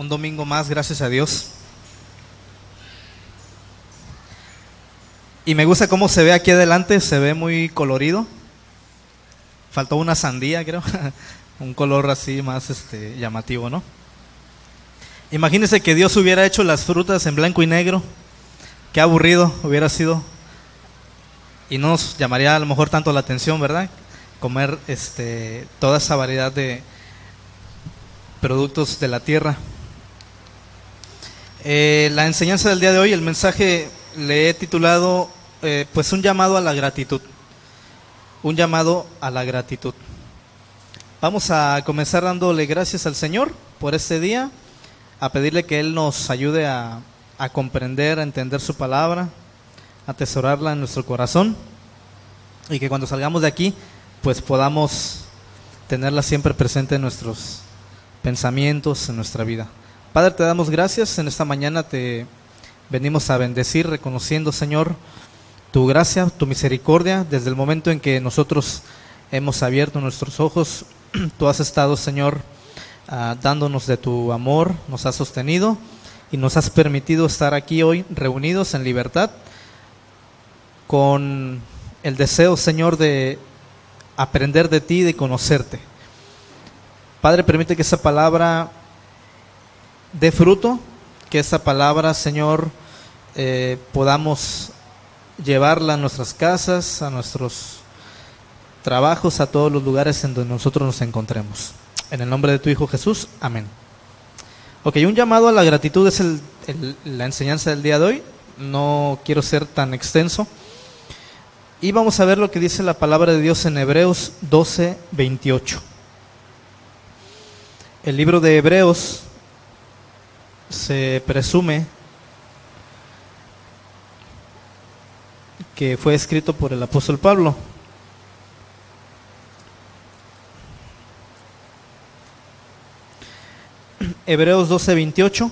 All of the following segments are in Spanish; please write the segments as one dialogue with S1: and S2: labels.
S1: un domingo más, gracias a Dios. Y me gusta cómo se ve aquí adelante, se ve muy colorido. Faltó una sandía, creo. un color así más este, llamativo, ¿no? Imagínense que Dios hubiera hecho las frutas en blanco y negro. Qué aburrido hubiera sido. Y no nos llamaría a lo mejor tanto la atención, ¿verdad? Comer este, toda esa variedad de productos de la tierra. Eh, la enseñanza del día de hoy, el mensaje le he titulado eh, pues un llamado a la gratitud. Un llamado a la gratitud. Vamos a comenzar dándole gracias al Señor por este día, a pedirle que Él nos ayude a, a comprender, a entender su palabra, a atesorarla en nuestro corazón y que cuando salgamos de aquí pues podamos tenerla siempre presente en nuestros pensamientos, en nuestra vida. Padre, te damos gracias. En esta mañana te venimos a bendecir, reconociendo, Señor, tu gracia, tu misericordia. Desde el momento en que nosotros hemos abierto nuestros ojos, tú has estado, Señor, ah, dándonos de tu amor, nos has sostenido y nos has permitido estar aquí hoy reunidos en libertad con el deseo, Señor, de aprender de ti, de conocerte. Padre, permite que esa palabra dé fruto, que esa palabra, Señor, eh, podamos llevarla a nuestras casas, a nuestros trabajos, a todos los lugares en donde nosotros nos encontremos. En el nombre de tu Hijo Jesús, amén. Ok, un llamado a la gratitud es la enseñanza del día de hoy. No quiero ser tan extenso. Y vamos a ver lo que dice la palabra de Dios en Hebreos 12, 28. El libro de Hebreos se presume que fue escrito por el apóstol Pablo. Hebreos 12:28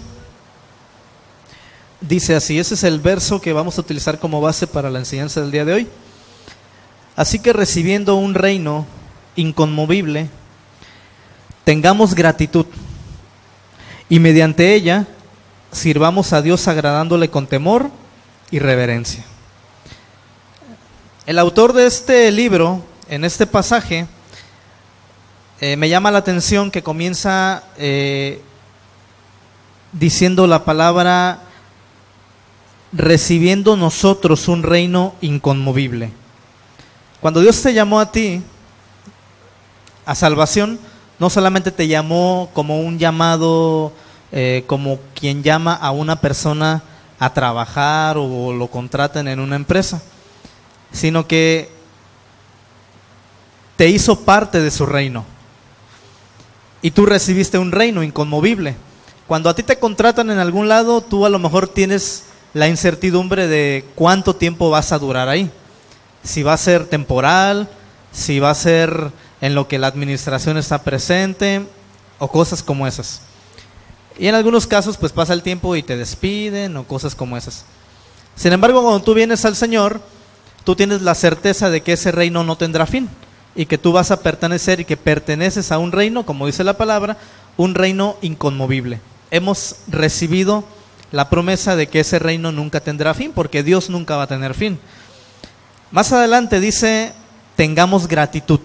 S1: dice así, ese es el verso que vamos a utilizar como base para la enseñanza del día de hoy. Así que recibiendo un reino inconmovible, tengamos gratitud y mediante ella sirvamos a Dios agradándole con temor y reverencia. El autor de este libro, en este pasaje, eh, me llama la atención que comienza eh, diciendo la palabra recibiendo nosotros un reino inconmovible. Cuando Dios te llamó a ti a salvación, no solamente te llamó como un llamado, eh, como quien llama a una persona a trabajar o lo contraten en una empresa, sino que te hizo parte de su reino. Y tú recibiste un reino inconmovible. Cuando a ti te contratan en algún lado, tú a lo mejor tienes la incertidumbre de cuánto tiempo vas a durar ahí. Si va a ser temporal, si va a ser en lo que la administración está presente o cosas como esas. Y en algunos casos pues pasa el tiempo y te despiden o cosas como esas. Sin embargo, cuando tú vienes al Señor, tú tienes la certeza de que ese reino no tendrá fin y que tú vas a pertenecer y que perteneces a un reino, como dice la palabra, un reino inconmovible. Hemos recibido la promesa de que ese reino nunca tendrá fin, porque Dios nunca va a tener fin. Más adelante dice, tengamos gratitud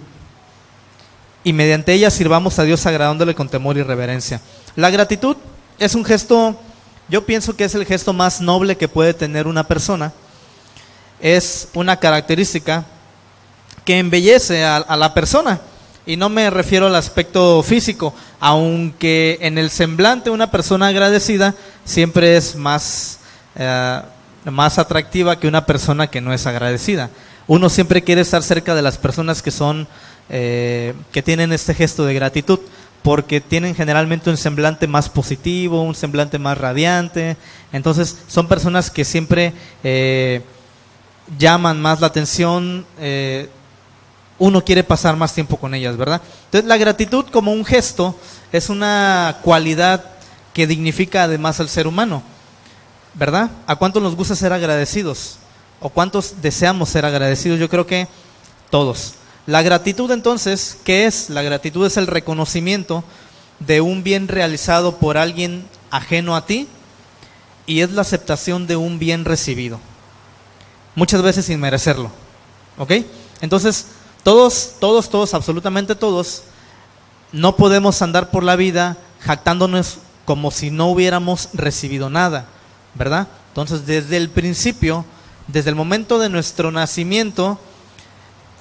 S1: y mediante ella sirvamos a Dios agradándole con temor y reverencia. La gratitud es un gesto, yo pienso que es el gesto más noble que puede tener una persona. Es una característica que embellece a, la persona. Y no me refiero al aspecto físico, aunque en el semblante una persona agradecida siempre es más, eh, más atractiva que una persona que no es agradecida. Uno siempre quiere estar cerca de las personas que son eh, que tienen este gesto de gratitud, porque tienen generalmente un semblante más positivo, un semblante más radiante. Entonces son personas que siempre eh, llaman más la atención. Eh, uno quiere pasar más tiempo con ellas, ¿verdad? Entonces la gratitud como un gesto es una cualidad que dignifica además al ser humano, ¿verdad? ¿A cuántos nos gusta ser agradecidos? ¿O cuántos deseamos ser agradecidos? Yo creo que todos. La gratitud entonces, ¿qué es? La gratitud es el reconocimiento de un bien realizado por alguien ajeno a ti y es la aceptación de un bien recibido. Muchas veces sin merecerlo. ¿Ok? Entonces, todos, todos, todos, absolutamente todos, no podemos andar por la vida jactándonos como si no hubiéramos recibido nada, ¿verdad? Entonces, desde el principio, desde el momento de nuestro nacimiento,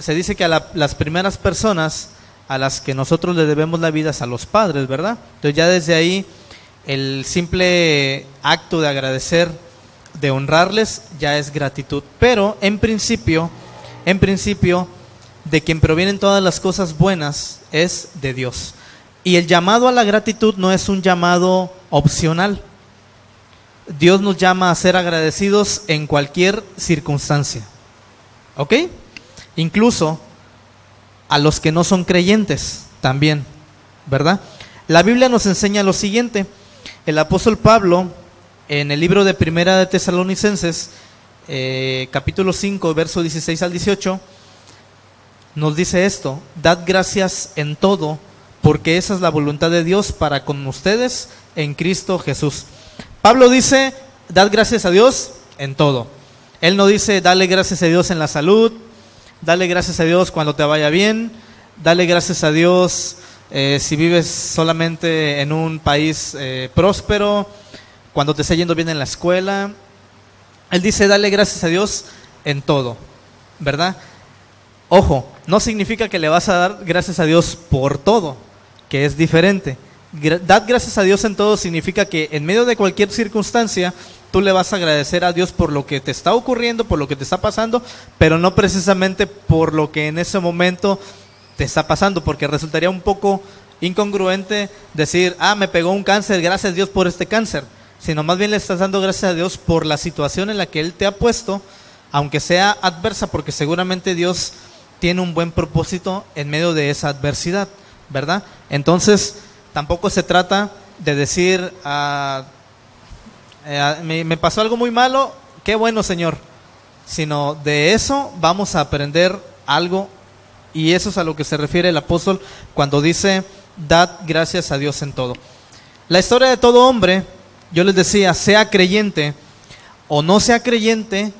S1: se dice que a las primeras personas a las que nosotros le debemos la vida es a los padres, ¿verdad? Entonces ya desde ahí el simple acto de agradecer, de honrarles, ya es gratitud. Pero en principio, en principio, de quien provienen todas las cosas buenas es de Dios. Y el llamado a la gratitud no es un llamado opcional. Dios nos llama a ser agradecidos en cualquier circunstancia. ¿Ok? Incluso a los que no son creyentes también, ¿verdad? La Biblia nos enseña lo siguiente. El apóstol Pablo, en el libro de Primera de Tesalonicenses, eh, capítulo 5, verso 16 al 18, nos dice esto, dad gracias en todo, porque esa es la voluntad de Dios para con ustedes en Cristo Jesús. Pablo dice, dad gracias a Dios en todo. Él no dice, dale gracias a Dios en la salud, dale gracias a Dios cuando te vaya bien, dale gracias a Dios eh, si vives solamente en un país eh, próspero, cuando te esté yendo bien en la escuela. Él dice, dale gracias a Dios en todo, ¿verdad? Ojo, no significa que le vas a dar gracias a Dios por todo, que es diferente. Dad gracias a Dios en todo significa que en medio de cualquier circunstancia tú le vas a agradecer a Dios por lo que te está ocurriendo, por lo que te está pasando, pero no precisamente por lo que en ese momento te está pasando, porque resultaría un poco incongruente decir, ah, me pegó un cáncer, gracias a Dios por este cáncer, sino más bien le estás dando gracias a Dios por la situación en la que Él te ha puesto, aunque sea adversa, porque seguramente Dios tiene un buen propósito en medio de esa adversidad, ¿verdad? Entonces, tampoco se trata de decir, ah, eh, me, me pasó algo muy malo, qué bueno Señor, sino de eso vamos a aprender algo y eso es a lo que se refiere el apóstol cuando dice, dad gracias a Dios en todo. La historia de todo hombre, yo les decía, sea creyente o no sea creyente,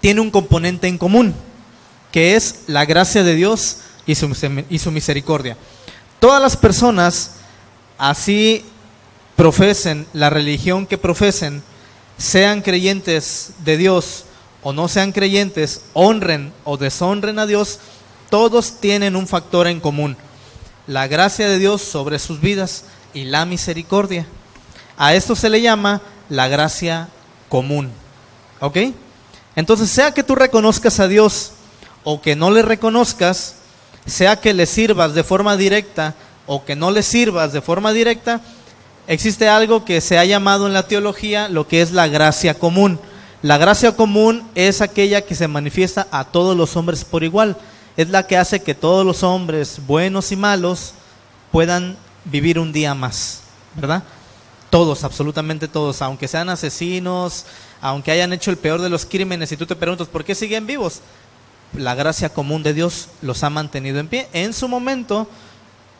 S1: tiene un componente en común que es la gracia de Dios y su misericordia. Todas las personas, así profesen la religión que profesen, sean creyentes de Dios o no sean creyentes, honren o deshonren a Dios, todos tienen un factor en común, la gracia de Dios sobre sus vidas y la misericordia. A esto se le llama la gracia común. ¿Ok? Entonces, sea que tú reconozcas a Dios o que no le reconozcas, sea que le sirvas de forma directa o que no le sirvas de forma directa, existe algo que se ha llamado en la teología lo que es la gracia común. La gracia común es aquella que se manifiesta a todos los hombres por igual. Es la que hace que todos los hombres, buenos y malos, puedan vivir un día más, ¿verdad? Todos, absolutamente todos, aunque sean asesinos, aunque hayan hecho el peor de los crímenes, y tú te preguntas, ¿por qué siguen vivos? la gracia común de Dios los ha mantenido en pie. En su momento,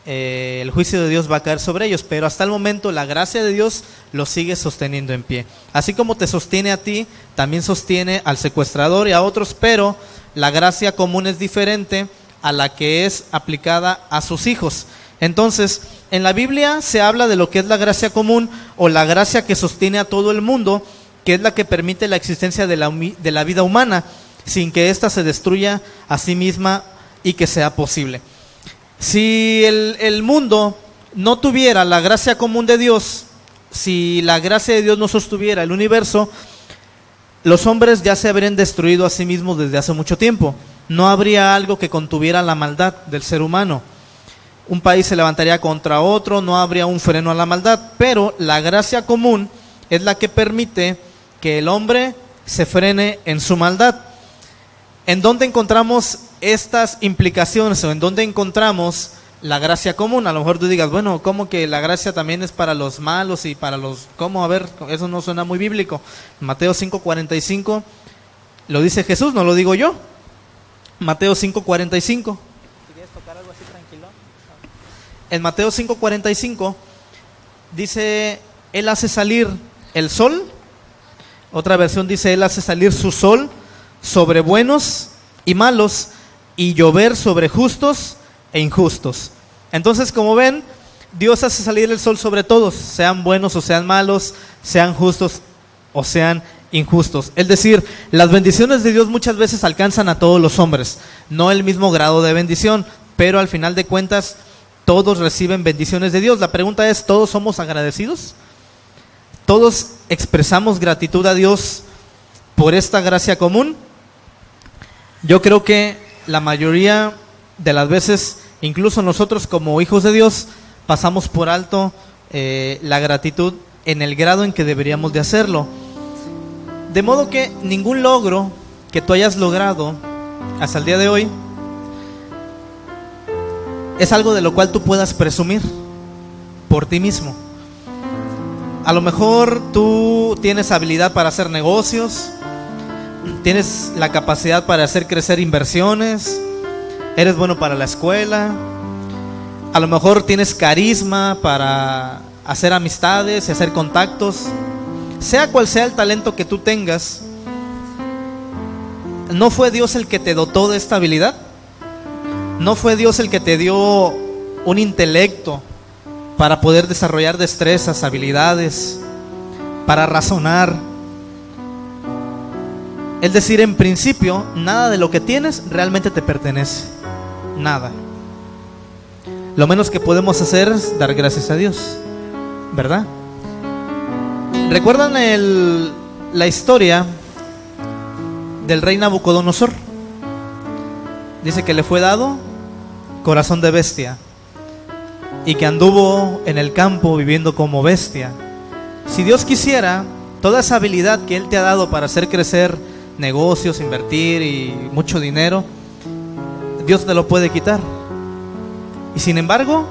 S1: eh, el juicio de Dios va a caer sobre ellos, pero hasta el momento la gracia de Dios los sigue sosteniendo en pie. Así como te sostiene a ti, también sostiene al secuestrador y a otros, pero la gracia común es diferente a la que es aplicada a sus hijos. Entonces, en la Biblia se habla de lo que es la gracia común o la gracia que sostiene a todo el mundo, que es la que permite la existencia de la, de la vida humana sin que ésta se destruya a sí misma y que sea posible. Si el, mundo no tuviera la gracia común de Dios, si la gracia de Dios no sostuviera el universo, los hombres ya se habrían destruido a sí mismos desde hace mucho tiempo. No habría algo que contuviera la maldad del ser humano. Un país se levantaría contra otro, no habría un freno a la maldad, pero la gracia común es la que permite que el hombre se frene en su maldad. ¿En dónde encontramos estas implicaciones o en dónde encontramos la gracia común? A lo mejor tú digas, bueno, ¿cómo que la gracia también es para los malos y para los... ¿Cómo? A ver, eso no suena muy bíblico. Mateo 5:45 lo dice Jesús, no lo digo yo. Mateo 5:45. ¿Quieres tocar algo así tranquilo? en Mateo 5:45 dice, Él hace salir el sol, otra versión dice, Él hace salir su sol sobre buenos y malos y llover sobre justos e injustos. Entonces, como ven, Dios hace salir el sol sobre todos, sean buenos o sean malos, sean justos o sean injustos. Es decir, las bendiciones de Dios muchas veces alcanzan a todos los hombres, no el mismo grado de bendición, pero al final de cuentas todos reciben bendiciones de Dios. La pregunta es, ¿todos somos agradecidos? ¿Todos expresamos gratitud a Dios por esta gracia común? Yo creo que la mayoría de las veces, incluso nosotros como hijos de Dios, pasamos por alto eh, la gratitud en el grado en que deberíamos de hacerlo. De modo que ningún logro que tú hayas logrado hasta el día de hoy es algo de lo cual tú puedas presumir por ti mismo. A lo mejor tú tienes habilidad para hacer negocios, tienes la capacidad para hacer crecer inversiones, eres bueno para la escuela, a lo mejor tienes carisma para hacer amistades y hacer contactos sea cual sea el talento que tú tengas, ¿no fue Dios el que te dotó de esta habilidad? ¿No fue Dios el que te dio un intelecto para poder desarrollar destrezas, habilidades, para razonar? Es decir, en principio, nada de lo que tienes realmente te pertenece. Nada. Lo menos que podemos hacer es dar gracias a Dios. ¿Verdad? ¿Recuerdan el, la historia del rey Nabucodonosor? Dice que le fue dado corazón de bestia y que anduvo en el campo viviendo como bestia. Si Dios quisiera, toda esa habilidad que Él te ha dado para hacer crecer negocios, invertir y mucho dinero, Dios te lo puede quitar. Y sin embargo,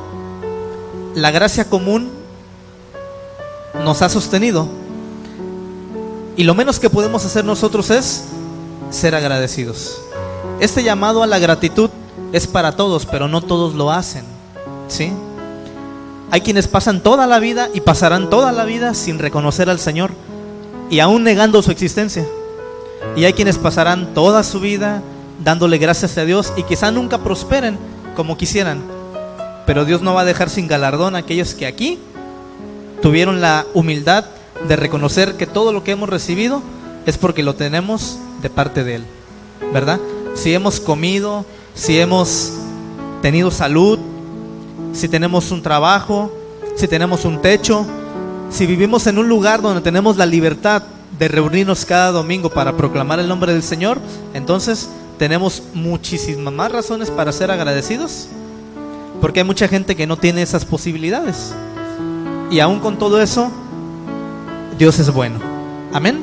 S1: la gracia común nos ha sostenido. Y lo menos que podemos hacer nosotros es ser agradecidos. Este llamado a la gratitud es para todos, pero no todos lo hacen. ¿Sí? Hay quienes pasan toda la vida y pasarán toda la vida sin reconocer al Señor y aún negando su existencia. Y hay quienes pasarán toda su vida dándole gracias a Dios y quizá nunca prosperen como quisieran. Pero Dios no va a dejar sin galardón a aquellos que aquí tuvieron la humildad de reconocer que todo lo que hemos recibido es porque lo tenemos de parte de Él, ¿verdad? Si hemos comido, si hemos tenido salud, si tenemos un trabajo, si tenemos un techo, si vivimos en un lugar donde tenemos la libertad de reunirnos cada domingo para proclamar el nombre del Señor, entonces tenemos muchísimas más razones para ser agradecidos, porque hay mucha gente que no tiene esas posibilidades. Y aún con todo eso, Dios es bueno. Amén.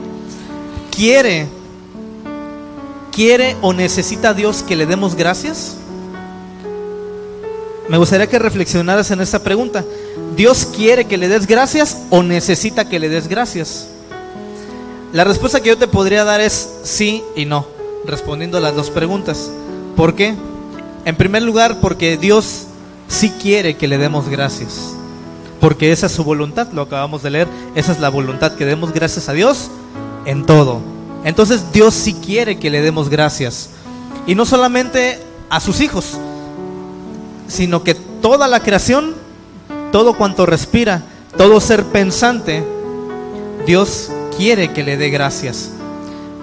S1: ¿Quiere, quiere o necesita Dios que le demos gracias? Me gustaría que reflexionaras en esta pregunta. ¿Dios quiere que le des gracias o necesita que le des gracias? La respuesta que yo te podría dar es sí y no, respondiendo a las dos preguntas. ¿Por qué? En primer lugar, porque Dios sí quiere que le demos gracias porque esa es su voluntad, lo acabamos de leer, esa es la voluntad que demos gracias a Dios en todo. Entonces Dios sí quiere que le demos gracias. Y no solamente a sus hijos, sino que toda la creación, todo cuanto respira, todo ser pensante, Dios quiere que le dé gracias.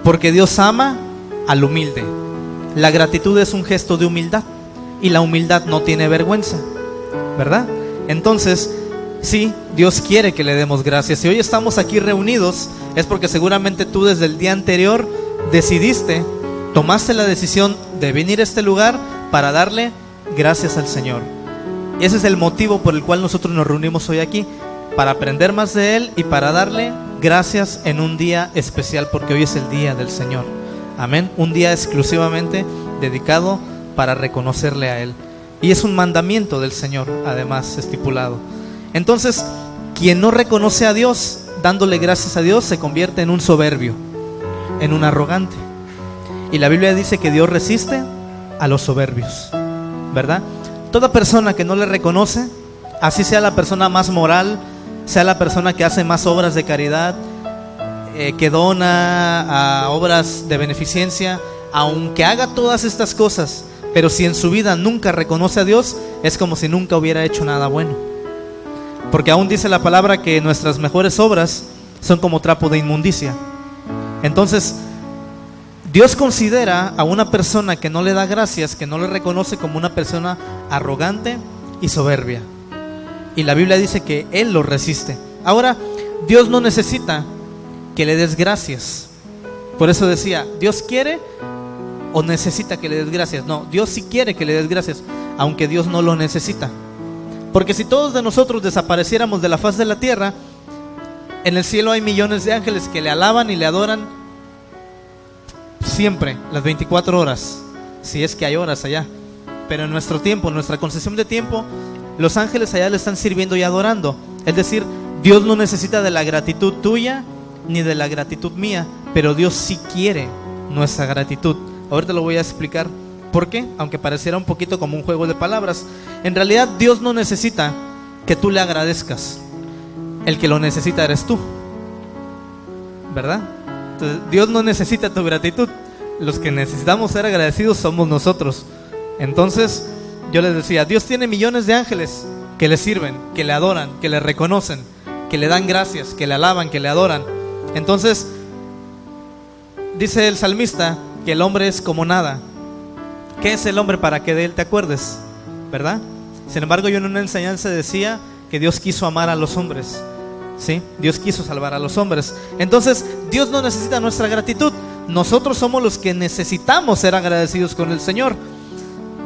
S1: Porque Dios ama al humilde. La gratitud es un gesto de humildad y la humildad no tiene vergüenza, ¿verdad? Entonces, Sí, Dios quiere que le demos gracias. Si hoy estamos aquí reunidos es porque seguramente tú desde el día anterior decidiste, tomaste la decisión de venir a este lugar para darle gracias al Señor. Ese es el motivo por el cual nosotros nos reunimos hoy aquí, para aprender más de Él y para darle gracias en un día especial, porque hoy es el día del Señor. Amén. Un día exclusivamente dedicado para reconocerle a Él. Y es un mandamiento del Señor, además, estipulado. Entonces, quien no reconoce a Dios dándole gracias a Dios se convierte en un soberbio, en un arrogante. Y la Biblia dice que Dios resiste a los soberbios, ¿verdad? Toda persona que no le reconoce Así sea la persona más moral, sea la persona que hace más obras de caridad, eh, que dona a obras de beneficencia, aunque haga todas estas cosas, pero si en su vida nunca reconoce a Dios, es como si nunca hubiera hecho nada bueno. Porque aún dice la palabra que nuestras mejores obras son como trapo de inmundicia. Entonces, Dios considera a una persona que no le da gracias, que no le reconoce como una persona arrogante y soberbia. Y la Biblia dice que Él lo resiste. Ahora, Dios no necesita que le des gracias. Por eso decía, Dios quiere o necesita que le des gracias. No, Dios sí quiere que le des gracias, aunque Dios no lo necesita. Porque si todos de nosotros desapareciéramos de la faz de la tierra, en el cielo hay millones de ángeles que le alaban y le adoran siempre, las 24 horas, si es que hay horas allá. Pero en nuestro tiempo, en nuestra concesión de tiempo, los ángeles allá le están sirviendo y adorando. Es decir, Dios no necesita de la gratitud tuya ni de la gratitud mía, pero Dios sí quiere nuestra gratitud. Ahorita lo voy a explicar por qué, aunque pareciera un poquito como un juego de palabras. En realidad Dios no necesita que tú le agradezcas. El que lo necesita eres tú. ¿Verdad? Dios no necesita tu gratitud. Los que necesitamos ser agradecidos somos nosotros. Entonces, yo les decía, Dios tiene millones de ángeles que le sirven, que le adoran, que le reconocen, que le dan gracias, que le alaban, que le adoran. Entonces, dice el salmista que el hombre es como nada. ¿Qué es el hombre para que de él te acuerdes? ¿Verdad? Sin embargo, yo en una enseñanza decía que Dios quiso amar a los hombres. ¿sí? Dios quiso salvar a los hombres. Entonces, Dios no necesita nuestra gratitud. Nosotros somos los que necesitamos ser agradecidos con el Señor.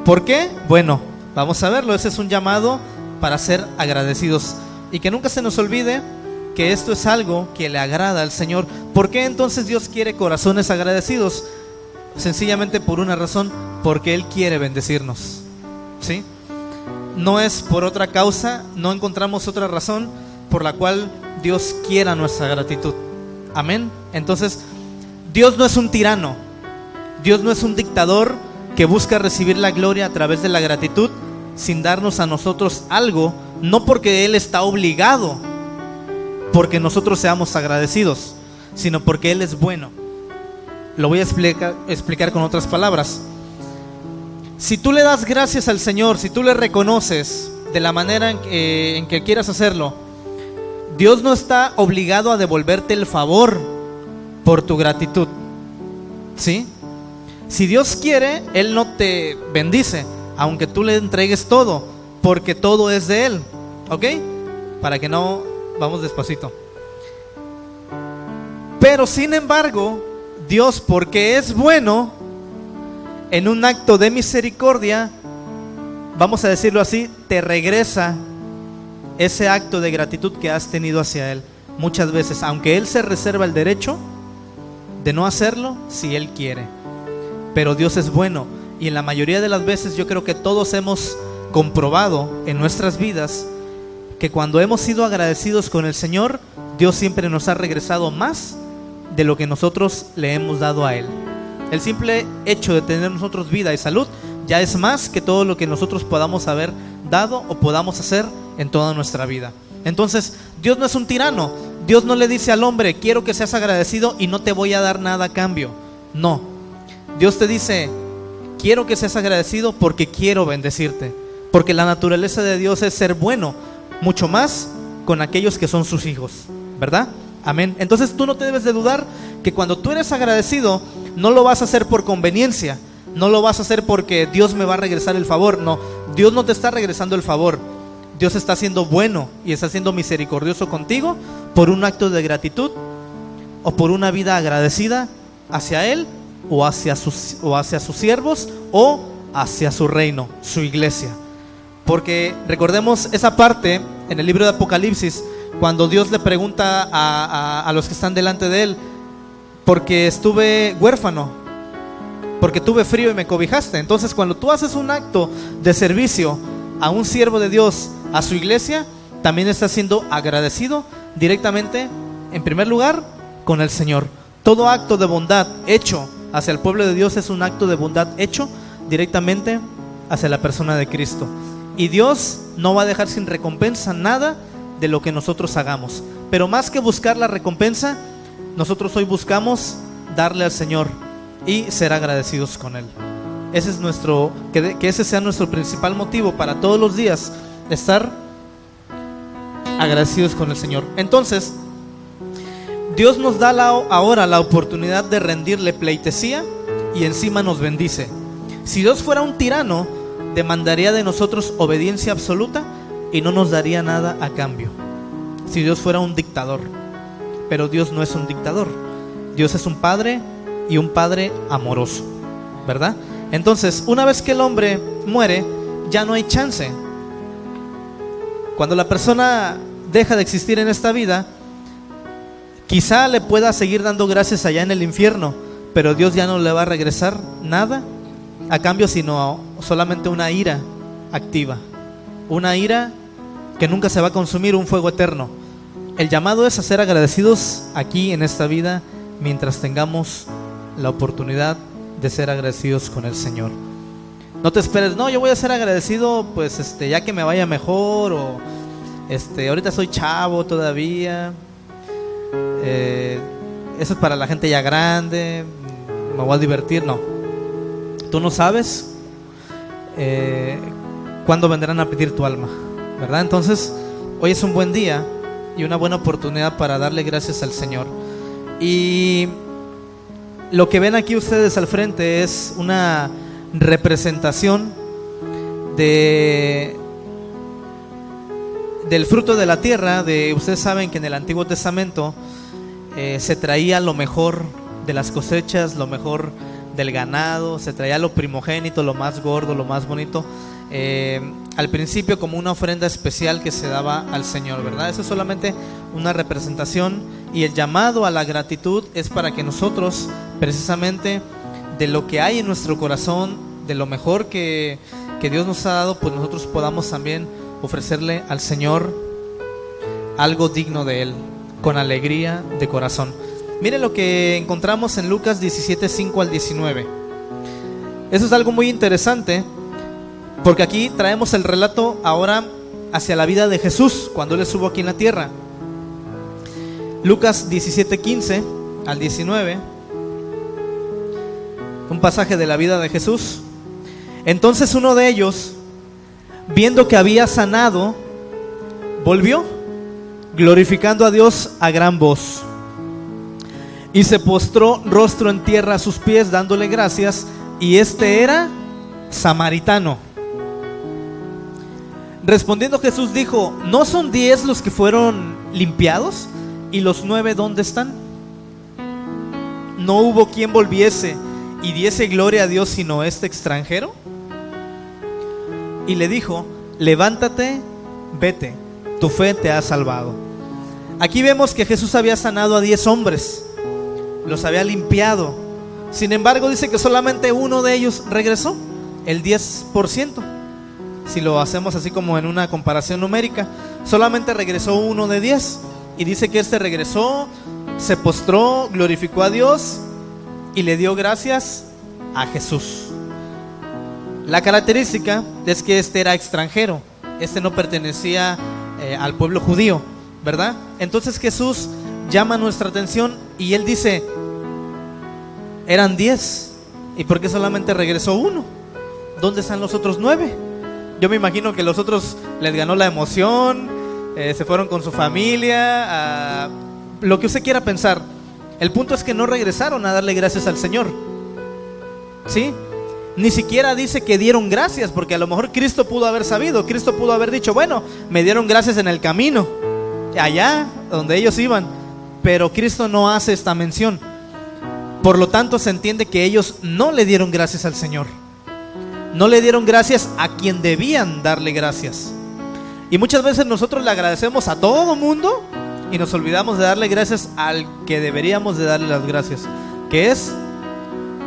S1: ¿Por qué? Bueno, vamos a verlo. Ese es un llamado para ser agradecidos. Y que nunca se nos olvide que esto es algo que le agrada al Señor. ¿Por qué entonces Dios quiere corazones agradecidos? Sencillamente por una razón, porque Él quiere bendecirnos. ¿Sí? No es por otra causa, no encontramos otra razón por la cual Dios quiera nuestra gratitud. Amén. Entonces, Dios no es un tirano. Dios no es un dictador que busca recibir la gloria a través de la gratitud sin darnos a nosotros algo, no porque Él está obligado, porque nosotros seamos agradecidos, sino porque Él es bueno. Lo voy a explicar, con otras palabras. Si tú le das gracias al Señor, si tú le reconoces de la manera en que, en que quieras hacerlo, Dios no está obligado a devolverte el favor por tu gratitud. ¿Sí? Si Dios quiere, Él no te bendice, aunque tú le entregues todo, porque todo es de Él. ¿Ok? Para que no, vamos despacito. Pero sin embargo, Dios, porque es bueno, en un acto de misericordia, vamos a decirlo así, te regresa ese acto de gratitud que has tenido hacia Él. Muchas veces, aunque Él se reserva el derecho de no hacerlo si Él quiere. Pero Dios es bueno y en la mayoría de las veces yo creo que todos hemos comprobado en nuestras vidas que cuando hemos sido agradecidos con el Señor, Dios siempre nos ha regresado más de lo que nosotros le hemos dado a Él. El simple hecho de tener nosotros vida y salud ya es más que todo lo que nosotros podamos haber dado o podamos hacer en toda nuestra vida. Entonces, Dios no es un tirano. Dios no le dice al hombre, quiero que seas agradecido y no te voy a dar nada a cambio. No. Dios te dice, quiero que seas agradecido porque quiero bendecirte. Porque la naturaleza de Dios es ser bueno, mucho más con aquellos que son sus hijos. ¿Verdad? Amén. Entonces tú no te debes de dudar que cuando tú eres agradecido, no lo vas a hacer por conveniencia. No lo vas a hacer porque Dios me va a regresar el favor. No, Dios no te está regresando el favor. Dios está siendo bueno y está siendo misericordioso contigo por un acto de gratitud o por una vida agradecida hacia Él o hacia sus, o hacia sus siervos o hacia su reino, su iglesia. Porque recordemos esa parte en el libro de Apocalipsis, cuando Dios le pregunta a, a los que están delante de Él, porque estuve huérfano, porque tuve frío y me cobijaste. Entonces cuando tú haces un acto de servicio a un siervo de Dios, a su iglesia, también está siendo agradecido directamente, en primer lugar, con el Señor. Todo acto de bondad hecho hacia el pueblo de Dios es un acto de bondad hecho directamente hacia la persona de Cristo. Y Dios no va a dejar sin recompensa nada de lo que nosotros hagamos. Pero más que buscar la recompensa, nosotros hoy buscamos darle al Señor y ser agradecidos con Él. Ese es nuestro, que, que ese sea nuestro principal motivo para todos los días estar agradecidos con el Señor. Entonces, Dios nos da ahora la oportunidad de rendirle pleitesía y encima nos bendice. Si Dios fuera un tirano, demandaría de nosotros obediencia absoluta y no nos daría nada a cambio. Si Dios fuera un dictador. Pero Dios no es un dictador. Dios es un padre y un padre amoroso. ¿Verdad? Entonces, una vez que el hombre muere, ya no hay chance. Cuando la persona deja de existir en esta vida, quizá le pueda seguir dando gracias allá en el infierno, pero Dios ya no le va a regresar nada a cambio, sino solamente una ira activa, una ira que nunca se va a consumir, un fuego eterno. El llamado es a ser agradecidos aquí en esta vida mientras tengamos la oportunidad de ser agradecidos con el Señor. No te esperes, no, yo voy a ser agradecido pues este ya que me vaya mejor o este ahorita soy chavo todavía. Eh, eso es para la gente ya grande, me voy a divertir, no. Tú no sabes eh, cuándo vendrán a pedir tu alma, ¿verdad? Entonces, hoy es un buen día y una buena oportunidad para darle gracias al Señor. Y lo que ven aquí ustedes al frente es una representación de del fruto de la tierra. De ustedes saben que en el Antiguo Testamento eh, se traía lo mejor de las cosechas, lo mejor del ganado, se traía lo primogénito, lo más gordo, lo más bonito. Eh, al principio como una ofrenda especial que se daba al Señor, ¿verdad? Eso es solamente una representación y el llamado a la gratitud es para que nosotros precisamente de lo que hay en nuestro corazón, de lo mejor que, que Dios nos ha dado, pues nosotros podamos también ofrecerle al Señor algo digno de Él, con alegría de corazón. Mire lo que encontramos en Lucas 17, 5 al 19. Eso es algo muy interesante porque aquí traemos el relato ahora hacia la vida de Jesús cuando Él estuvo aquí en la tierra. Lucas 17, 15 al 19. Un pasaje de la vida de Jesús. Entonces uno de ellos, viendo que había sanado, volvió, glorificando a Dios a gran voz. Y se postró rostro en tierra a sus pies, dándole gracias. Y este era samaritano. Respondiendo Jesús dijo, ¿no son diez los que fueron limpiados? ¿Y los nueve dónde están? No hubo quien volviese y diese gloria a Dios sino este extranjero. Y le dijo, levántate, vete, tu fe te ha salvado. Aquí vemos que Jesús había sanado a diez hombres, los había limpiado. Sin embargo, dice que solamente uno de ellos regresó, el 10% si lo hacemos así como en una comparación numérica, solamente regresó uno de diez. Y dice que este regresó, se postró, glorificó a Dios y le dio gracias a Jesús. La característica es que este era extranjero, este no pertenecía eh, al pueblo judío, ¿verdad? Entonces Jesús llama nuestra atención y él dice, eran diez, ¿y por qué solamente regresó uno? ¿Dónde están los otros nueve? Yo me imagino que los otros les ganó la emoción, eh, se fueron con su familia, lo que usted quiera pensar. El punto es que no regresaron a darle gracias al Señor. ¿Sí? Ni siquiera dice que dieron gracias, porque a lo mejor Cristo pudo haber sabido, Cristo pudo haber dicho, bueno, me dieron gracias en el camino, allá donde ellos iban, pero Cristo no hace esta mención. Por lo tanto, se entiende que ellos no le dieron gracias al Señor no le dieron gracias a quien debían darle gracias. Y muchas veces nosotros le agradecemos a todo mundo y nos olvidamos de darle gracias al que deberíamos de darle las gracias, que es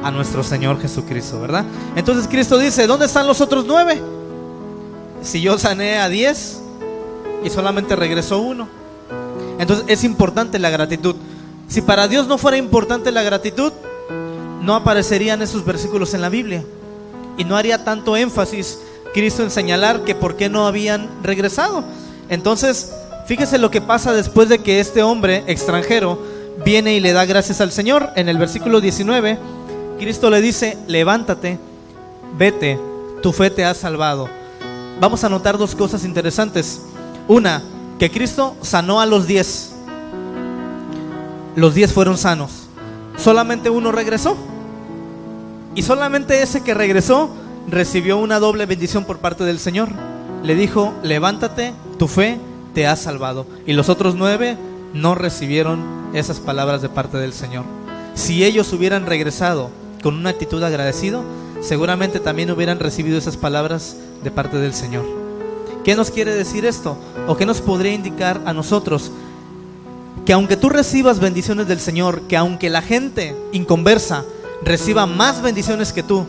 S1: a nuestro Señor Jesucristo, ¿verdad? Entonces Cristo dice, ¿dónde están los otros nueve? Si yo sané a diez y solamente regresó uno. Entonces es importante la gratitud. Si para Dios no fuera importante la gratitud, no aparecerían esos versículos en la Biblia y no haría tanto énfasis Cristo en señalar que por qué no habían regresado. Entonces, fíjese lo que pasa después de que este hombre extranjero viene y le da gracias al Señor. En el versículo 19, Cristo le dice, levántate, vete, tu fe te ha salvado. Vamos a notar dos cosas interesantes. Una, que Cristo sanó a los diez. Los diez fueron sanos. Solamente uno regresó. Y solamente ese que regresó recibió una doble bendición por parte del Señor. Le dijo, levántate, tu fe te ha salvado. Y los otros nueve no recibieron esas palabras de parte del Señor. Si ellos hubieran regresado con una actitud agradecido, seguramente también hubieran recibido esas palabras de parte del Señor. ¿Qué nos quiere decir esto? ¿O qué nos podría indicar a nosotros? Que aunque tú recibas bendiciones del Señor, que aunque la gente inconversa reciba más bendiciones que tú,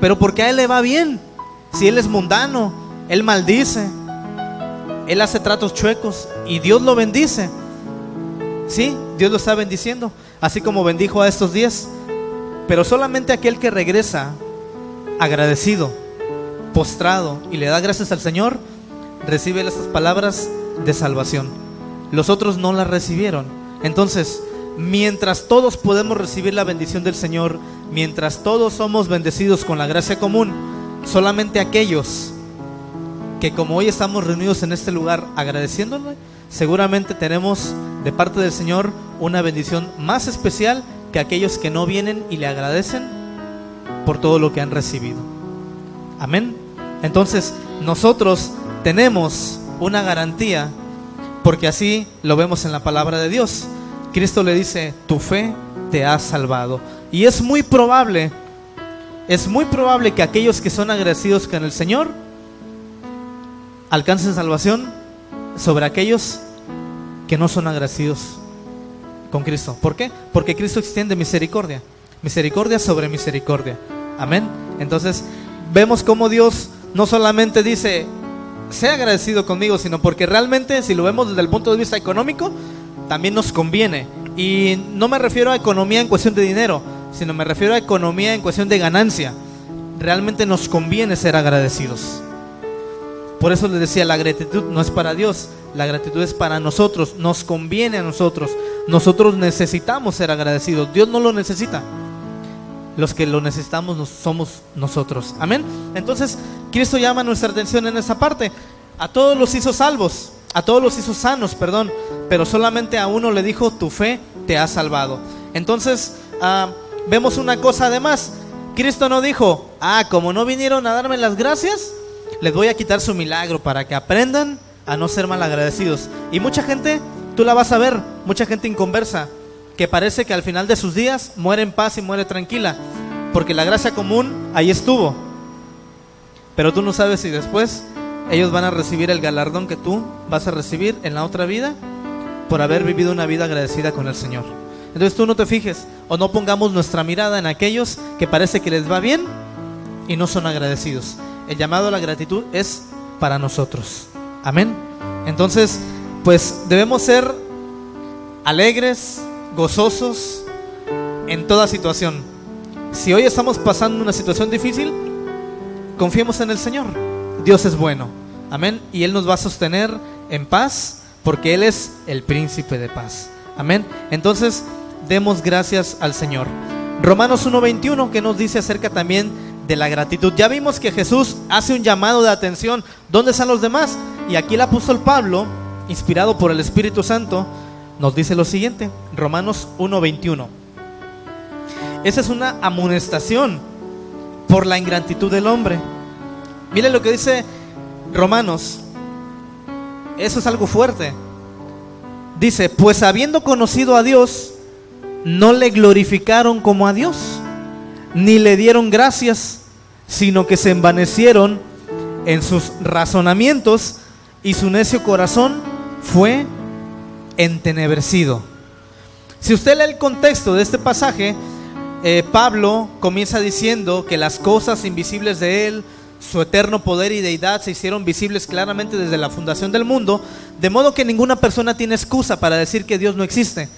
S1: pero porque a Él le va bien, si Él es mundano, Él maldice, Él hace tratos chuecos y Dios lo bendice. Sí, Dios lo está bendiciendo, así como bendijo a estos diez. Pero solamente aquel que regresa agradecido, postrado y le da gracias al Señor, recibe estas palabras de salvación. Los otros no las recibieron. Entonces, mientras todos podemos recibir la bendición del Señor, mientras todos somos bendecidos con la gracia común, solamente aquellos que como hoy estamos reunidos en este lugar agradeciéndole, seguramente tenemos de parte del Señor una bendición más especial que aquellos que no vienen y le agradecen por todo lo que han recibido. Amén. Entonces, nosotros tenemos una garantía porque así lo vemos en la palabra de Dios. Cristo le dice, tu fe te ha salvado. Y es muy probable, es muy probable que aquellos que son agradecidos con el Señor alcancen salvación sobre aquellos que no son agradecidos con Cristo. ¿Por qué? Porque Cristo extiende misericordia. Misericordia sobre misericordia. Amén. Entonces, vemos cómo Dios no solamente dice, sea agradecido conmigo, sino porque realmente, si lo vemos desde el punto de vista económico, también nos conviene. Y no me refiero a economía en cuestión de dinero, sino me refiero a economía en cuestión de ganancia. Realmente nos conviene ser agradecidos. Por eso les decía, la gratitud no es para Dios, la gratitud es para nosotros, nos conviene a nosotros. Nosotros necesitamos ser agradecidos, Dios no lo necesita. Los que lo necesitamos somos nosotros. Amén. Entonces, Cristo llama nuestra atención en esa parte. A todos los hizo salvos, a todos los hizo sanos, perdón, pero solamente a uno le dijo, tu fe te ha salvado. Entonces, ah, vemos una cosa además. Cristo no dijo, ah, como no vinieron a darme las gracias, les voy a quitar su milagro para que aprendan a no ser malagradecidos. Y mucha gente, tú la vas a ver, mucha gente inconversa, que parece que al final de sus días muere en paz y muere tranquila, porque la gracia común ahí estuvo. Pero tú no sabes si después ellos van a recibir el galardón que tú vas a recibir en la otra vida por haber vivido una vida agradecida con el Señor. Entonces tú no te fijes o no pongamos nuestra mirada en aquellos que parece que les va bien y no son agradecidos. El llamado a la gratitud es para nosotros. Amén. Entonces, pues debemos ser alegres, gozosos en toda situación. Si hoy estamos pasando una situación difícil, confiemos en el Señor. Dios es bueno. Amén. Y Él nos va a sostener en paz porque Él es el príncipe de paz. Amén. Entonces, demos gracias al Señor. Romanos 1.21 que nos dice acerca también de la gratitud. Ya vimos que Jesús hace un llamado de atención. ¿Dónde están los demás? Y aquí el apóstol Pablo, inspirado por el Espíritu Santo, nos dice lo siguiente, Romanos 1:21. Esa es una amonestación por la ingratitud del hombre. Mire lo que dice Romanos. Eso es algo fuerte. Dice, pues habiendo conocido a Dios, no le glorificaron como a Dios, ni le dieron gracias, sino que se envanecieron en sus razonamientos y su necio corazón fue entenebrecido. Si usted lee el contexto de este pasaje, eh, Pablo comienza diciendo que las cosas invisibles de él, su eterno poder y deidad se hicieron visibles claramente desde la fundación del mundo, de modo que ninguna persona tiene excusa para decir que Dios no existe,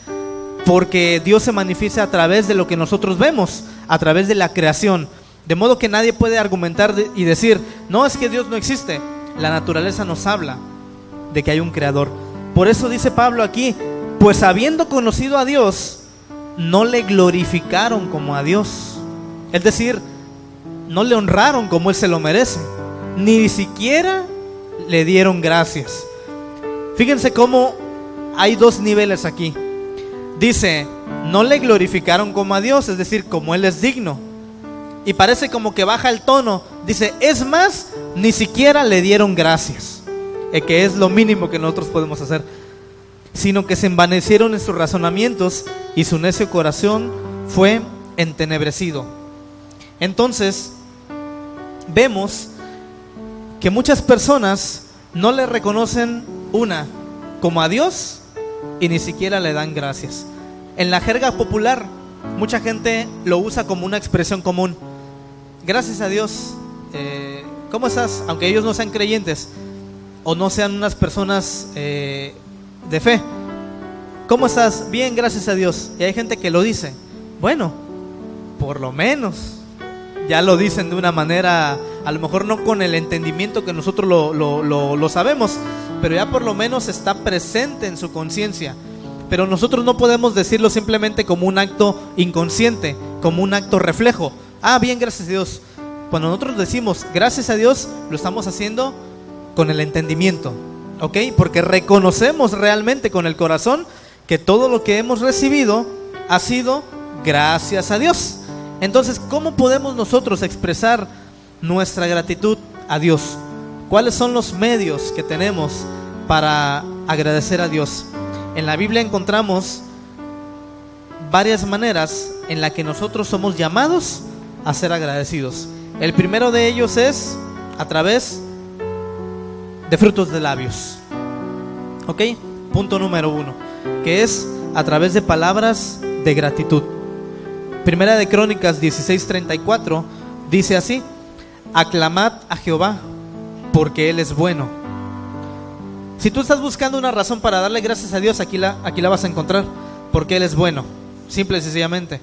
S1: porque Dios se manifiesta a través de lo que nosotros vemos, a través de la creación. De modo que nadie puede argumentar y decir, no es que Dios no existe. La naturaleza nos habla de que hay un creador. Por eso dice Pablo aquí, pues habiendo conocido a Dios, no le glorificaron como a Dios. Es decir, no le honraron como Él se lo merece. Ni siquiera le dieron gracias. Fíjense cómo hay dos niveles aquí. Dice, no le glorificaron como a Dios, es decir, como Él es digno. Y parece como que baja el tono. Dice, es más, ni siquiera le dieron gracias, que es lo mínimo que nosotros podemos hacer, sino que se envanecieron en sus razonamientos y su necio corazón fue entenebrecido. Entonces, vemos que muchas personas no le reconocen una como a Dios y ni siquiera le dan gracias. En la jerga popular, mucha gente lo usa como una expresión común. Gracias a Dios. Eh, ¿Cómo estás? Aunque ellos no sean creyentes o no sean unas personas eh, de fe. ¿Cómo estás? Bien, gracias a Dios. Y hay gente que lo dice. Bueno, por lo menos. Ya lo dicen de una manera, a lo mejor no con el entendimiento que nosotros lo, lo, lo sabemos, pero ya por lo menos está presente en su conciencia. Pero nosotros no podemos decirlo simplemente como un acto inconsciente, como un acto reflejo. Ah, bien, gracias a Dios. Cuando nosotros decimos gracias a Dios, lo estamos haciendo con el entendimiento, ¿ok? Porque reconocemos realmente con el corazón que todo lo que hemos recibido ha sido gracias a Dios. Entonces, ¿cómo podemos nosotros expresar nuestra gratitud a Dios? ¿Cuáles son los medios que tenemos para agradecer a Dios? En la Biblia encontramos varias maneras en las que nosotros somos llamados a ser agradecidos. El primero de ellos es a través de frutos de labios. ¿Ok? Punto número uno, que es a través de palabras de gratitud. Primera de Crónicas 16:34 dice así, aclamad a Jehová porque Él es bueno. Si tú estás buscando una razón para darle gracias a Dios, aquí la, aquí la vas a encontrar, porque Él es bueno, simple y sencillamente.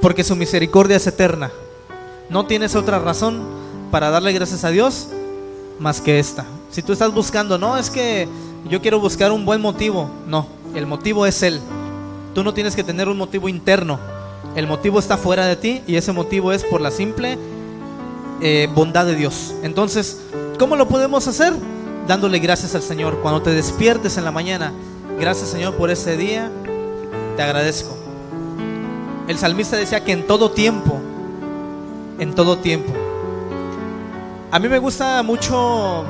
S1: Porque su misericordia es eterna. No tienes otra razón para darle gracias a Dios más que esta. Si tú estás buscando, no, es que yo quiero buscar un buen motivo. No, el motivo es Él. Tú no tienes que tener un motivo interno. El motivo está fuera de ti y ese motivo es por la simple eh, bondad de Dios. Entonces, ¿cómo lo podemos hacer? Dándole gracias al Señor. Cuando te despiertes en la mañana, gracias Señor por ese día, te agradezco. El salmista decía que en todo tiempo, en todo tiempo. A mí me gusta mucho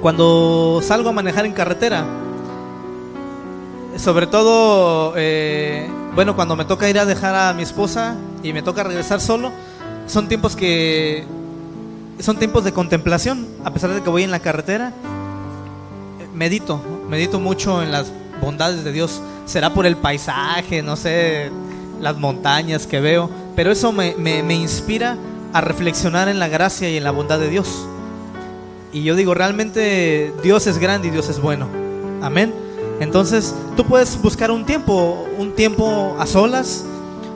S1: cuando salgo a manejar en carretera, sobre todo, eh, bueno, cuando me toca ir a dejar a mi esposa y me toca regresar solo, son tiempos que son tiempos de contemplación, a pesar de que voy en la carretera, medito, medito mucho en las bondades de Dios. Será por el paisaje, no sé, las montañas que veo, pero eso me, me, inspira a reflexionar en la gracia y en la bondad de Dios. Y yo digo, realmente Dios es grande y Dios es bueno. Amén. Entonces, tú puedes buscar un tiempo, un tiempo a solas,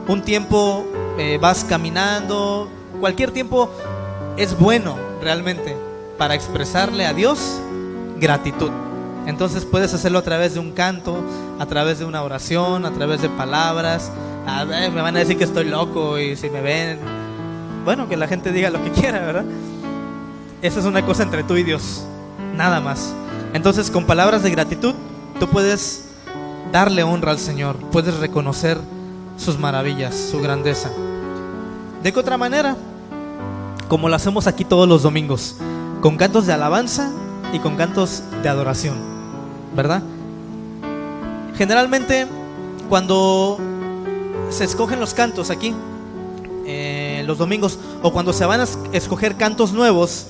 S1: un tiempo eh, vas caminando, cualquier tiempo es bueno realmente para expresarle a Dios gratitud. Entonces puedes hacerlo a través de un canto, a través de una oración, a través de palabras. A ver, me van a decir que estoy loco y si me ven, bueno, que la gente diga lo que quiera, ¿verdad? Esa es una cosa entre tú y Dios, nada más. Entonces con palabras de gratitud, tú puedes darle honra al Señor, puedes reconocer sus maravillas, su grandeza. ¿De qué otra manera? Como lo hacemos aquí todos los domingos, con cantos de alabanza y con cantos de adoración, ¿verdad? Generalmente cuando se escogen los cantos aquí, los domingos, o cuando se van a escoger cantos nuevos,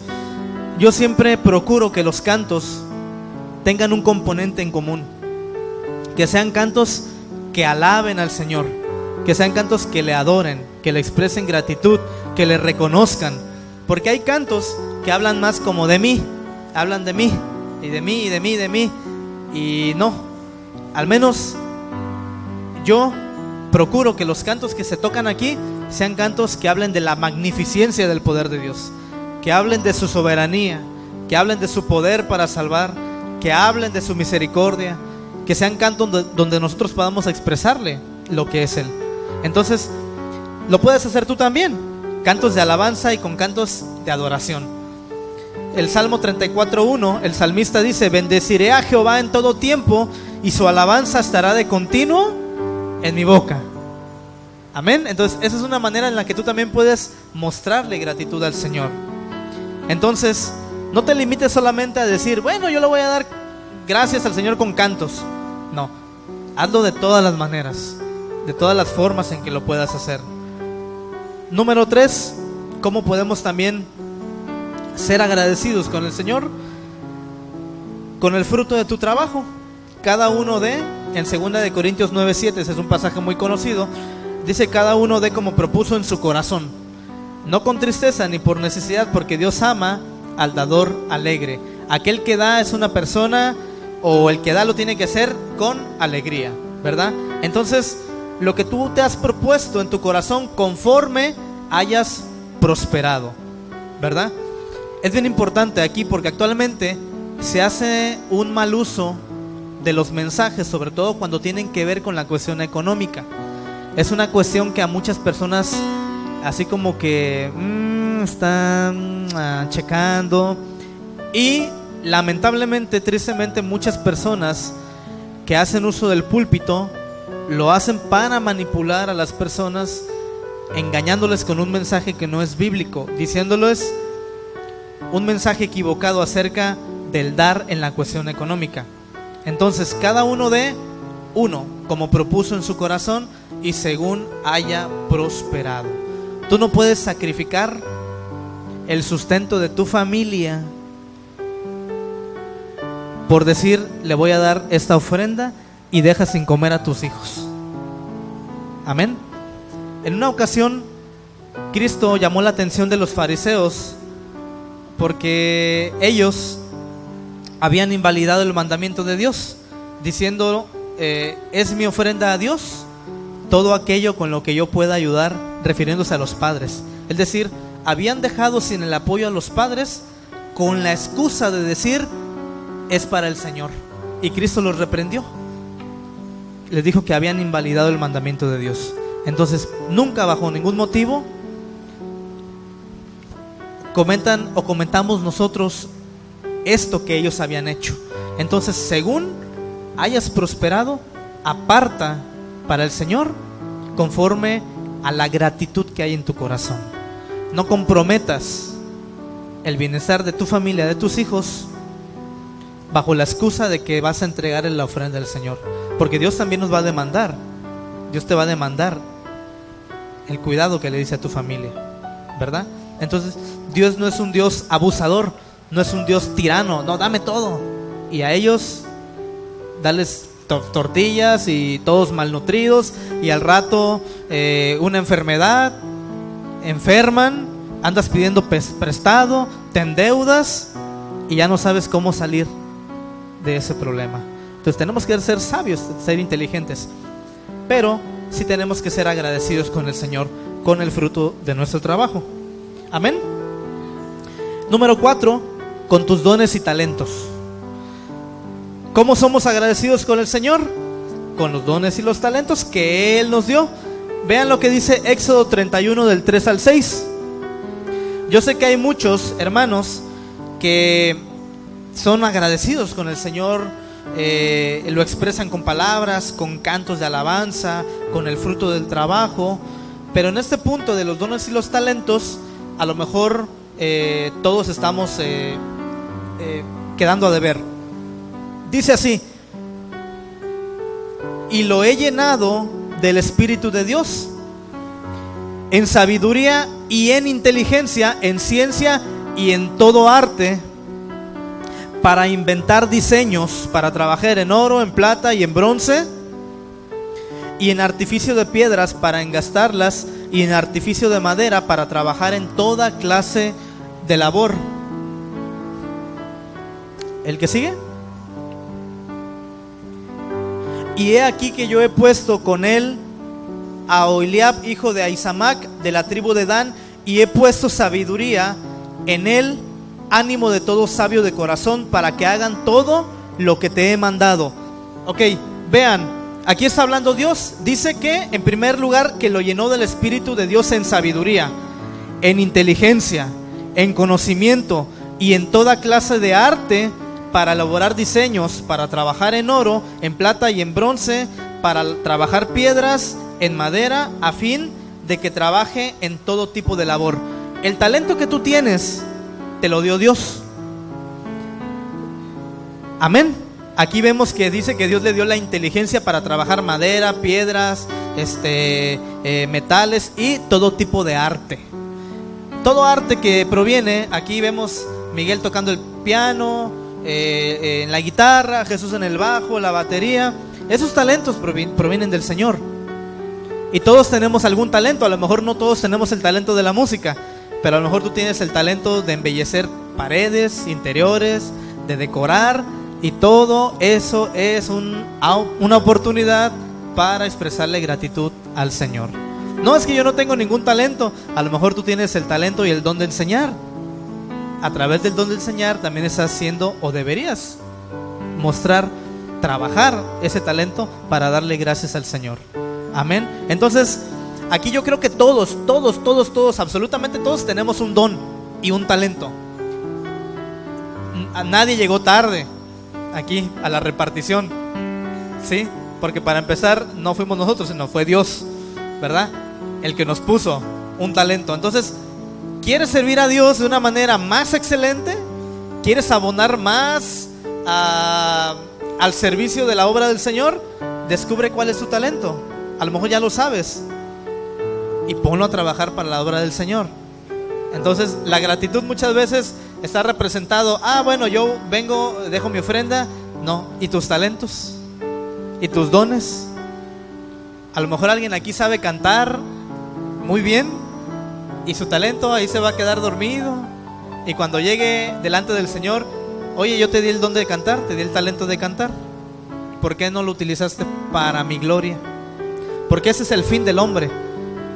S1: yo siempre procuro que los cantos tengan un componente en común, que sean cantos que alaben al Señor, que sean cantos que le adoren, que le expresen gratitud, que le reconozcan. Porque hay cantos que hablan más como de mí, hablan de mí, y de mí, y de mí, y de mí. Y no, al menos yo procuro que los cantos que se tocan aquí sean cantos que hablen de la magnificencia del poder de Dios, que hablen de su soberanía, que hablen de su poder para salvar, que hablen de su misericordia, que sean cantos donde, nosotros podamos expresarle lo que es Él. Entonces, lo puedes hacer tú también, cantos de alabanza y con cantos de adoración. El Salmo 34.1, el salmista dice, bendeciré a Jehová en todo tiempo y su alabanza estará de continuo en mi boca. Amén. Entonces, esa es una manera en la que tú también puedes mostrarle gratitud al Señor. Entonces, no te limites solamente a decir, bueno, yo le voy a dar gracias al Señor con cantos. No, hazlo de todas las maneras, de todas las formas en que lo puedas hacer. Número tres, ¿cómo podemos también ser agradecidos con el Señor? Con el fruto de tu trabajo. Cada uno de, en 2 de Corintios 9:7, ese es un pasaje muy conocido, dice cada uno de como propuso en su corazón, no con tristeza ni por necesidad, porque Dios ama al dador alegre. Aquel que da es una persona o el que da lo tiene que hacer con alegría, ¿verdad? Entonces, lo que tú te has propuesto en tu corazón conforme hayas prosperado, ¿verdad? Es bien importante aquí porque actualmente se hace un mal uso de los mensajes, sobre todo cuando tienen que ver con la cuestión económica. Es una cuestión que a muchas personas, así como que mm, están ah, checando, y lamentablemente, tristemente, muchas personas que hacen uso del púlpito lo hacen para manipular a las personas, engañándoles con un mensaje que no es bíblico, diciéndoles un mensaje equivocado acerca del dar en la cuestión económica. Entonces, cada uno de uno, como propuso en su corazón y según haya prosperado. Tú no puedes sacrificar el sustento de tu familia por decir, le voy a dar esta ofrenda y deja sin comer a tus hijos. Amén. En una ocasión, Cristo llamó la atención de los fariseos porque ellos habían invalidado el mandamiento de Dios, diciendo, eh, es mi ofrenda a Dios todo aquello con lo que yo pueda ayudar, refiriéndose a los padres. Es decir, habían dejado sin el apoyo a los padres con la excusa de decir, es para el Señor. Y Cristo los reprendió. Les dijo que habían invalidado el mandamiento de Dios. Entonces, nunca bajo ningún motivo comentan o comentamos nosotros esto que ellos habían hecho. Entonces, según hayas prosperado, aparta para el Señor conforme a la gratitud que hay en tu corazón. No comprometas el bienestar de tu familia, de tus hijos, bajo la excusa de que vas a entregar en la ofrenda del Señor. Porque Dios también nos va a demandar. Dios te va a demandar el cuidado que le dice a tu familia. ¿Verdad? Entonces, Dios no es un Dios abusador no es un Dios tirano, no, dame todo. Y a ellos, dales tortillas y todos malnutridos y al rato eh, una enfermedad, enferman, andas pidiendo prestado, te endeudas y ya no sabes cómo salir de ese problema. Entonces tenemos que ser sabios, ser inteligentes, pero sí tenemos que ser agradecidos con el Señor, con el fruto de nuestro trabajo. Amén. Número cuatro, con tus dones y talentos. ¿Cómo somos agradecidos con el Señor? Con los dones y los talentos que Él nos dio. Vean lo que dice Éxodo 31 del 3 al 6. Yo sé que hay muchos hermanos que son agradecidos con el Señor, eh, lo expresan con palabras, con cantos de alabanza, con el fruto del trabajo, pero en este punto de los dones y los talentos, a lo mejor eh, todos estamos eh, quedando a deber. Dice así, y lo he llenado del Espíritu de Dios, en sabiduría y en inteligencia, en ciencia y en todo arte, para inventar diseños, para trabajar en oro, en plata y en bronce, y en artificio de piedras para engastarlas, y en artificio de madera para trabajar en toda clase de labor. ¿El que sigue? Y he aquí que yo he puesto con él a Oiliab, hijo de Aisamac, de la tribu de Dan, y he puesto sabiduría en él, ánimo de todo sabio de corazón, para que hagan todo lo que te he mandado. Ok, vean, aquí está hablando Dios. Dice que, en primer lugar, que lo llenó del Espíritu de Dios en sabiduría, en inteligencia, en conocimiento y en toda clase de arte para elaborar diseños, para trabajar en oro, en plata y en bronce, para trabajar piedras, en madera, a fin de que trabaje en todo tipo de labor. El talento que tú tienes, te lo dio Dios. Amén. Aquí vemos que dice que Dios le dio la inteligencia para trabajar madera, piedras, este, eh, metales y todo tipo de arte. Todo arte que proviene, aquí vemos Miguel tocando el piano, eh, en la guitarra, Jesús en el bajo, la batería. Esos talentos provienen del Señor. Y todos tenemos algún talento, a lo mejor no todos tenemos el talento de la música, pero a lo mejor tú tienes el talento de embellecer paredes, interiores, de decorar, y todo eso es una oportunidad para expresarle gratitud al Señor. No es que yo no tengo ningún talento, a lo mejor tú tienes el talento y el don de enseñar. A través del don de enseñar también estás haciendo o deberías mostrar, trabajar ese talento para darle gracias al Señor. Amén. Entonces, aquí yo creo que todos, todos, todos, todos, absolutamente todos tenemos un don y un talento. Nadie llegó tarde aquí a la repartición. ¿Sí? Porque para empezar no fuimos nosotros, sino fue Dios, ¿verdad? El que nos puso un talento. Entonces, ¿quieres servir a Dios de una manera más excelente? ¿Quieres abonar más al servicio de la obra del Señor? Descubre cuál es tu talento. A lo mejor ya lo sabes. Y ponlo a trabajar para la obra del Señor. Entonces, la gratitud muchas veces está representado, ah, bueno, yo vengo, dejo mi ofrenda. No, ¿y tus talentos? ¿Y tus dones? A lo mejor alguien aquí sabe cantar muy bien y su talento ahí se va a quedar dormido. Y cuando llegue delante del Señor, oye, yo te di el don de cantar, te di el talento de cantar. ¿Por qué no lo utilizaste para mi gloria? Porque ese es el fin del hombre.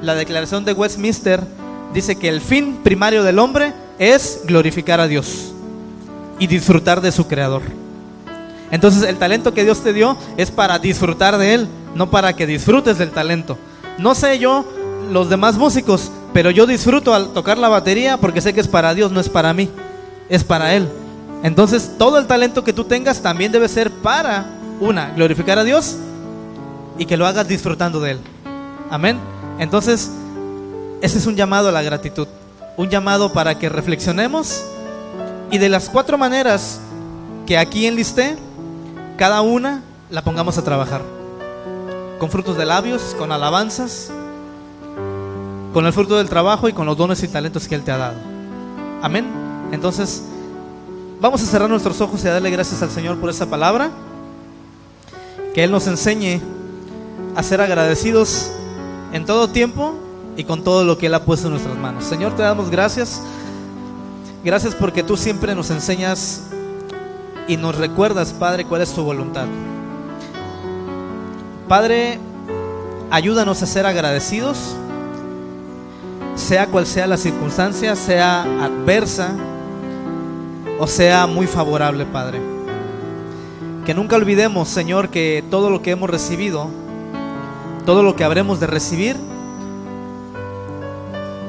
S1: La declaración de Westminster dice que el fin primario del hombre es glorificar a Dios y disfrutar de su creador. Entonces el talento que Dios te dio es para disfrutar de Él, no para que disfrutes del talento. No sé yo los demás músicos, pero yo disfruto al tocar la batería porque sé que es para Dios, no es para mí, es para Él. Entonces todo el talento que tú tengas también debe ser para, una, glorificar a Dios y que lo hagas disfrutando de Él. Amén. Entonces, ese es un llamado a la gratitud un llamado para que reflexionemos y de las cuatro maneras que aquí enlisté, cada una la pongamos a trabajar. Con frutos de labios, con alabanzas, con el fruto del trabajo y con los dones y talentos que Él te ha dado. Amén. Entonces, vamos a cerrar nuestros ojos y a darle gracias al Señor por esa palabra. Que Él nos enseñe a ser agradecidos en todo tiempo y con todo lo que Él ha puesto en nuestras manos. Señor, te damos gracias. Gracias porque tú siempre nos enseñas y nos recuerdas, Padre, cuál es tu voluntad. Padre, ayúdanos a ser agradecidos, sea cual sea la circunstancia, sea adversa o sea muy favorable, Padre. Que nunca olvidemos, Señor, que todo lo que hemos recibido, todo lo que habremos de recibir,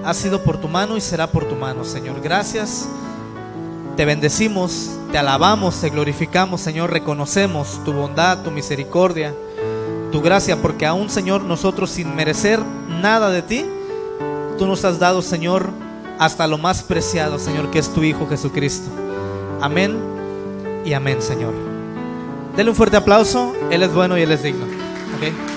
S1: ha sido por tu mano y será por tu mano, Señor. Gracias. Te bendecimos, te alabamos, te glorificamos, Señor. Reconocemos tu bondad, tu misericordia, tu gracia, porque aún, Señor, nosotros sin merecer nada de ti, tú nos has dado, Señor, hasta lo más preciado, Señor, que es tu Hijo Jesucristo. Amén y amén, Señor. Denle un fuerte aplauso. Él es bueno y Él es digno. ¿Okay?